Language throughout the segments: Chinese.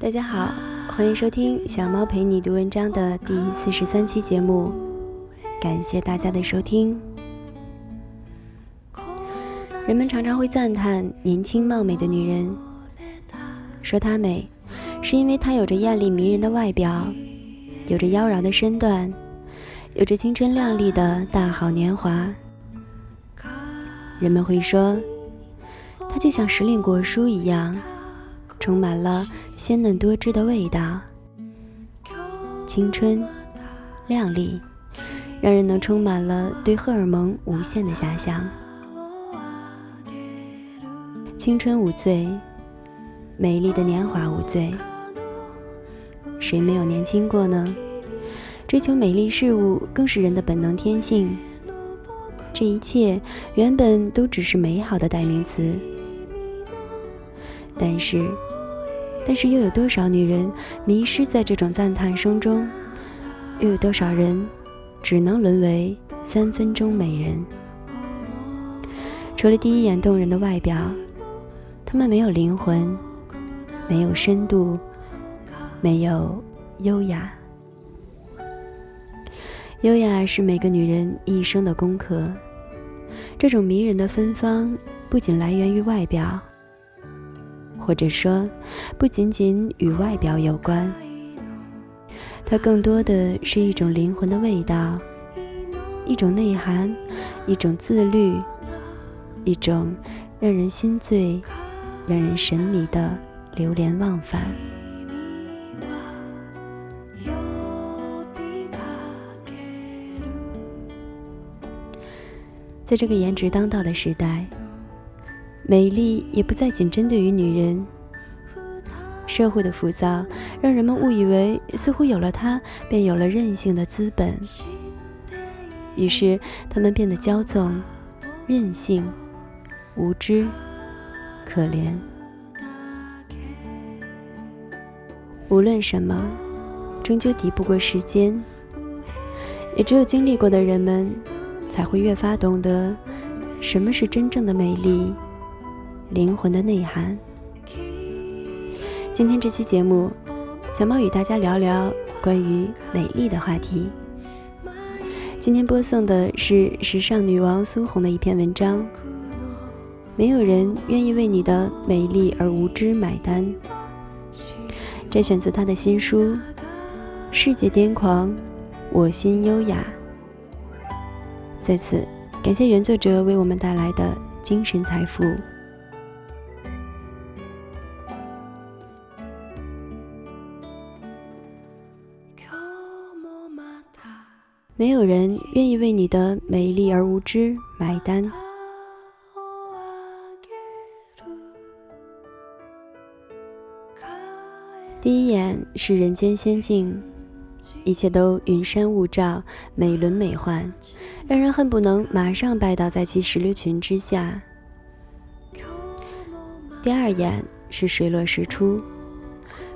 大家好，欢迎收听小猫陪你读文章的第四十三期节目，感谢大家的收听。人们常常会赞叹年轻貌美的女人，说她美，是因为她有着艳丽迷人的外表，有着妖娆的身段，有着青春靓丽的大好年华。人们会说，她就像时令果蔬一样。充满了鲜嫩多汁的味道，青春、靓丽，让人能充满了对荷尔蒙无限的遐想。青春无罪，美丽的年华无罪，谁没有年轻过呢？追求美丽事物更是人的本能天性。这一切原本都只是美好的代名词，但是。但是又有多少女人迷失在这种赞叹声中？又有多少人只能沦为三分钟美人？除了第一眼动人的外表，她们没有灵魂，没有深度，没有优雅。优雅是每个女人一生的功课。这种迷人的芬芳，不仅来源于外表。或者说，不仅仅与外表有关，它更多的是一种灵魂的味道，一种内涵，一种自律，一种让人心醉、让人神迷的流连忘返。在这个颜值当道的时代。美丽也不再仅针对于女人。社会的浮躁让人们误以为，似乎有了它，便有了任性的资本。于是，他们变得骄纵、任性、无知、可怜。无论什么，终究敌不过时间。也只有经历过的人们，才会越发懂得，什么是真正的美丽。灵魂的内涵。今天这期节目，小猫与大家聊聊关于美丽的话题。今天播送的是时尚女王苏红的一篇文章。没有人愿意为你的美丽而无知买单。摘选自她的新书《世界癫狂，我心优雅》。在此，感谢原作者为我们带来的精神财富。没有人愿意为你的美丽而无知买单。第一眼是人间仙境，一切都云山雾罩、美轮美奂，让人恨不能马上拜倒在其石榴裙之下。第二眼是水落石出。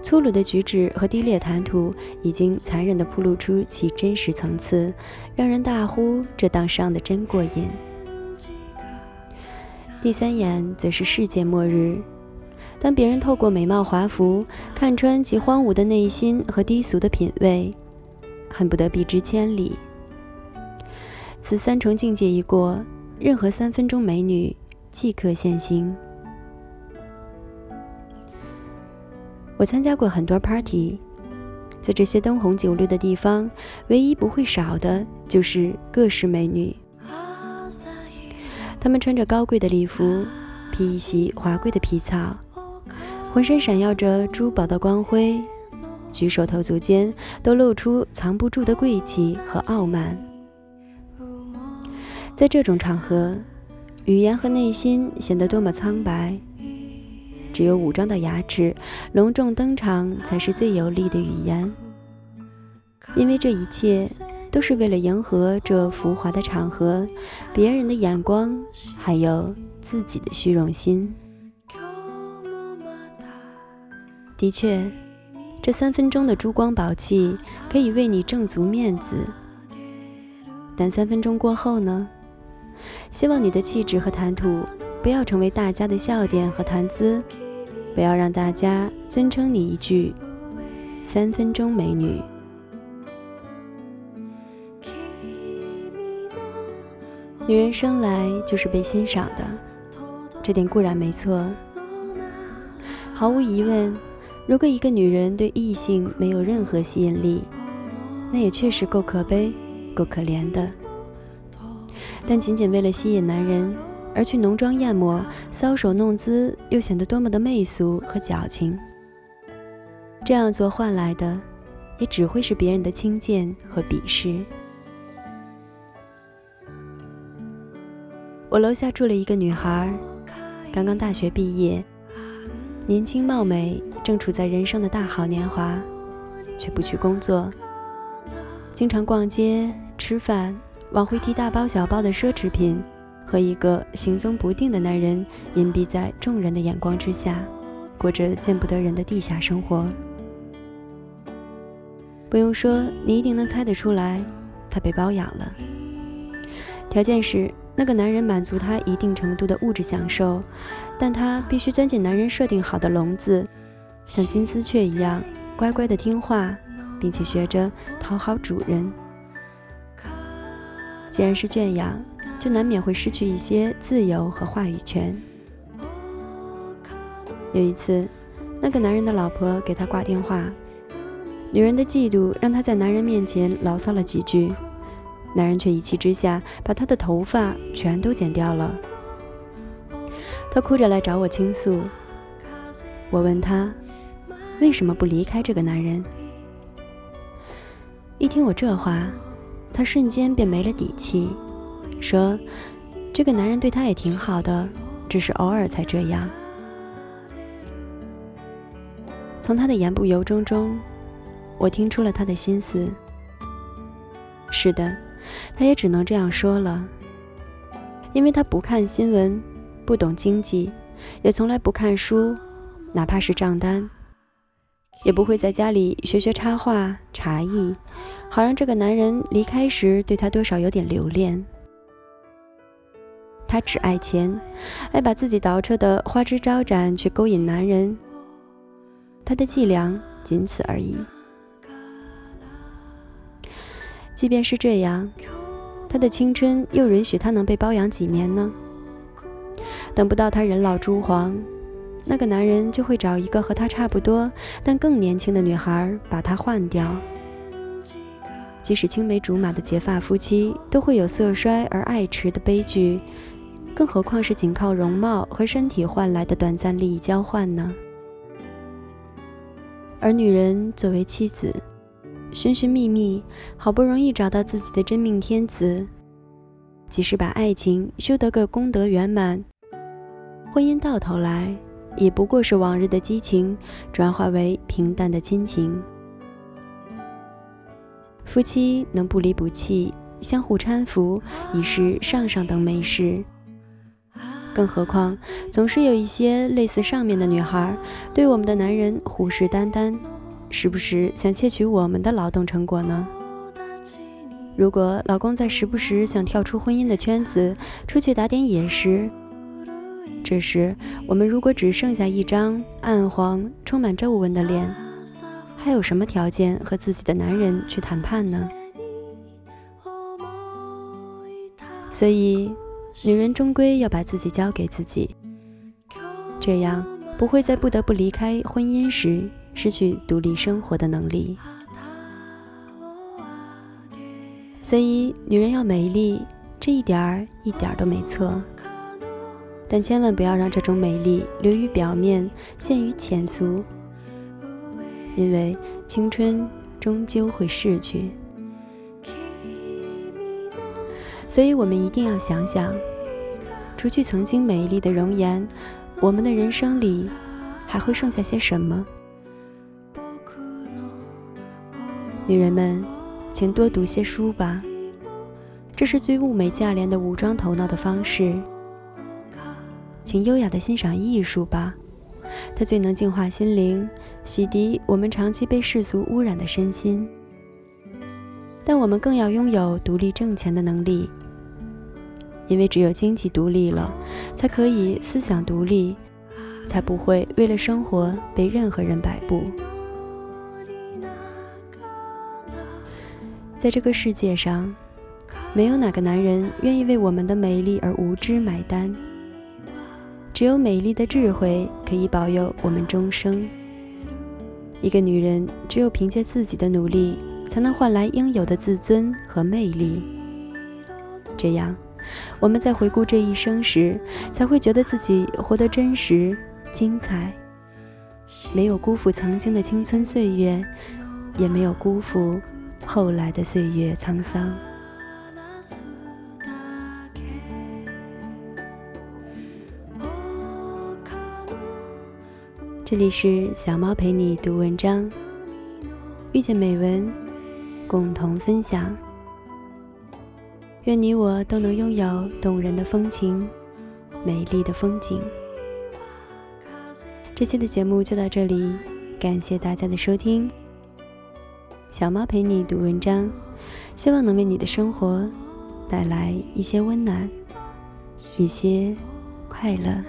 粗鲁的举止和低劣谈吐，已经残忍地铺露出其真实层次，让人大呼这当上的真过瘾。第三眼则是世界末日，当别人透过美貌华服看穿其荒芜的内心和低俗的品味，恨不得避之千里。此三重境界一过，任何三分钟美女即刻现形。我参加过很多 party，在这些灯红酒绿的地方，唯一不会少的就是各式美女。她们穿着高贵的礼服，披一袭华贵的皮草，浑身闪耀着珠宝的光辉，举手投足间都露出藏不住的贵气和傲慢。在这种场合，语言和内心显得多么苍白。只有武装的牙齿隆重登场，才是最有力的语言。因为这一切都是为了迎合这浮华的场合、别人的眼光，还有自己的虚荣心。的确，这三分钟的珠光宝气可以为你挣足面子，但三分钟过后呢？希望你的气质和谈吐不要成为大家的笑点和谈资。不要让大家尊称你一句“三分钟美女”。女人生来就是被欣赏的，这点固然没错。毫无疑问，如果一个女人对异性没有任何吸引力，那也确实够可悲、够可怜的。但仅仅为了吸引男人而去浓妆艳抹、搔首弄姿，又显得多么的媚俗和矫情。这样做换来的，也只会是别人的轻贱和鄙视。我楼下住了一个女孩，刚刚大学毕业，年轻貌美，正处在人生的大好年华，却不去工作，经常逛街、吃饭。往回提大包小包的奢侈品，和一个行踪不定的男人隐蔽在众人的眼光之下，过着见不得人的地下生活。不用说，你一定能猜得出来，他被包养了。条件是那个男人满足他一定程度的物质享受，但他必须钻进男人设定好的笼子，像金丝雀一样乖乖的听话，并且学着讨好主人。既然是圈养，就难免会失去一些自由和话语权。有一次，那个男人的老婆给他挂电话，女人的嫉妒让他在男人面前牢骚了几句，男人却一气之下把她的头发全都剪掉了。他哭着来找我倾诉，我问他为什么不离开这个男人。一听我这话。他瞬间便没了底气，说：“这个男人对他也挺好的，只是偶尔才这样。”从他的言不由衷中，我听出了他的心思。是的，他也只能这样说了，因为他不看新闻，不懂经济，也从来不看书，哪怕是账单。也不会在家里学学插画、茶艺，好让这个男人离开时对他多少有点留恋。他只爱钱，爱把自己捯饬的花枝招展去勾引男人。他的伎俩仅此而已。即便是这样，他的青春又允许他能被包养几年呢？等不到他人老珠黄。那个男人就会找一个和他差不多但更年轻的女孩把他换掉。即使青梅竹马的结发夫妻都会有色衰而爱弛的悲剧，更何况是仅靠容貌和身体换来的短暂利益交换呢？而女人作为妻子，寻寻觅觅，好不容易找到自己的真命天子，即使把爱情修得个功德圆满，婚姻到头来。也不过是往日的激情转化为平淡的亲情。夫妻能不离不弃，相互搀扶，已是上上等美事。更何况，总是有一些类似上面的女孩，对我们的男人虎视眈眈，时不时想窃取我们的劳动成果呢？如果老公在时不时想跳出婚姻的圈子，出去打点野食，这时，我们如果只剩下一张暗黄、充满皱纹的脸，还有什么条件和自己的男人去谈判呢？所以，女人终归要把自己交给自己，这样不会在不得不离开婚姻时失去独立生活的能力。所以，女人要美丽，这一点儿一点都没错。但千万不要让这种美丽流于表面，陷于浅俗，因为青春终究会逝去。所以，我们一定要想想，除去曾经美丽的容颜，我们的人生里还会剩下些什么？女人们，请多读些书吧，这是最物美价廉的武装头脑的方式。请优雅地欣赏艺术吧，它最能净化心灵，洗涤我们长期被世俗污染的身心。但我们更要拥有独立挣钱的能力，因为只有经济独立了，才可以思想独立，才不会为了生活被任何人摆布。在这个世界上，没有哪个男人愿意为我们的美丽而无知买单。只有美丽的智慧可以保佑我们终生。一个女人只有凭借自己的努力，才能换来应有的自尊和魅力。这样，我们在回顾这一生时，才会觉得自己活得真实、精彩，没有辜负曾经的青春岁月，也没有辜负后来的岁月沧桑。这里是小猫陪你读文章，遇见美文，共同分享。愿你我都能拥有动人的风情，美丽的风景。这期的节目就到这里，感谢大家的收听。小猫陪你读文章，希望能为你的生活带来一些温暖，一些快乐。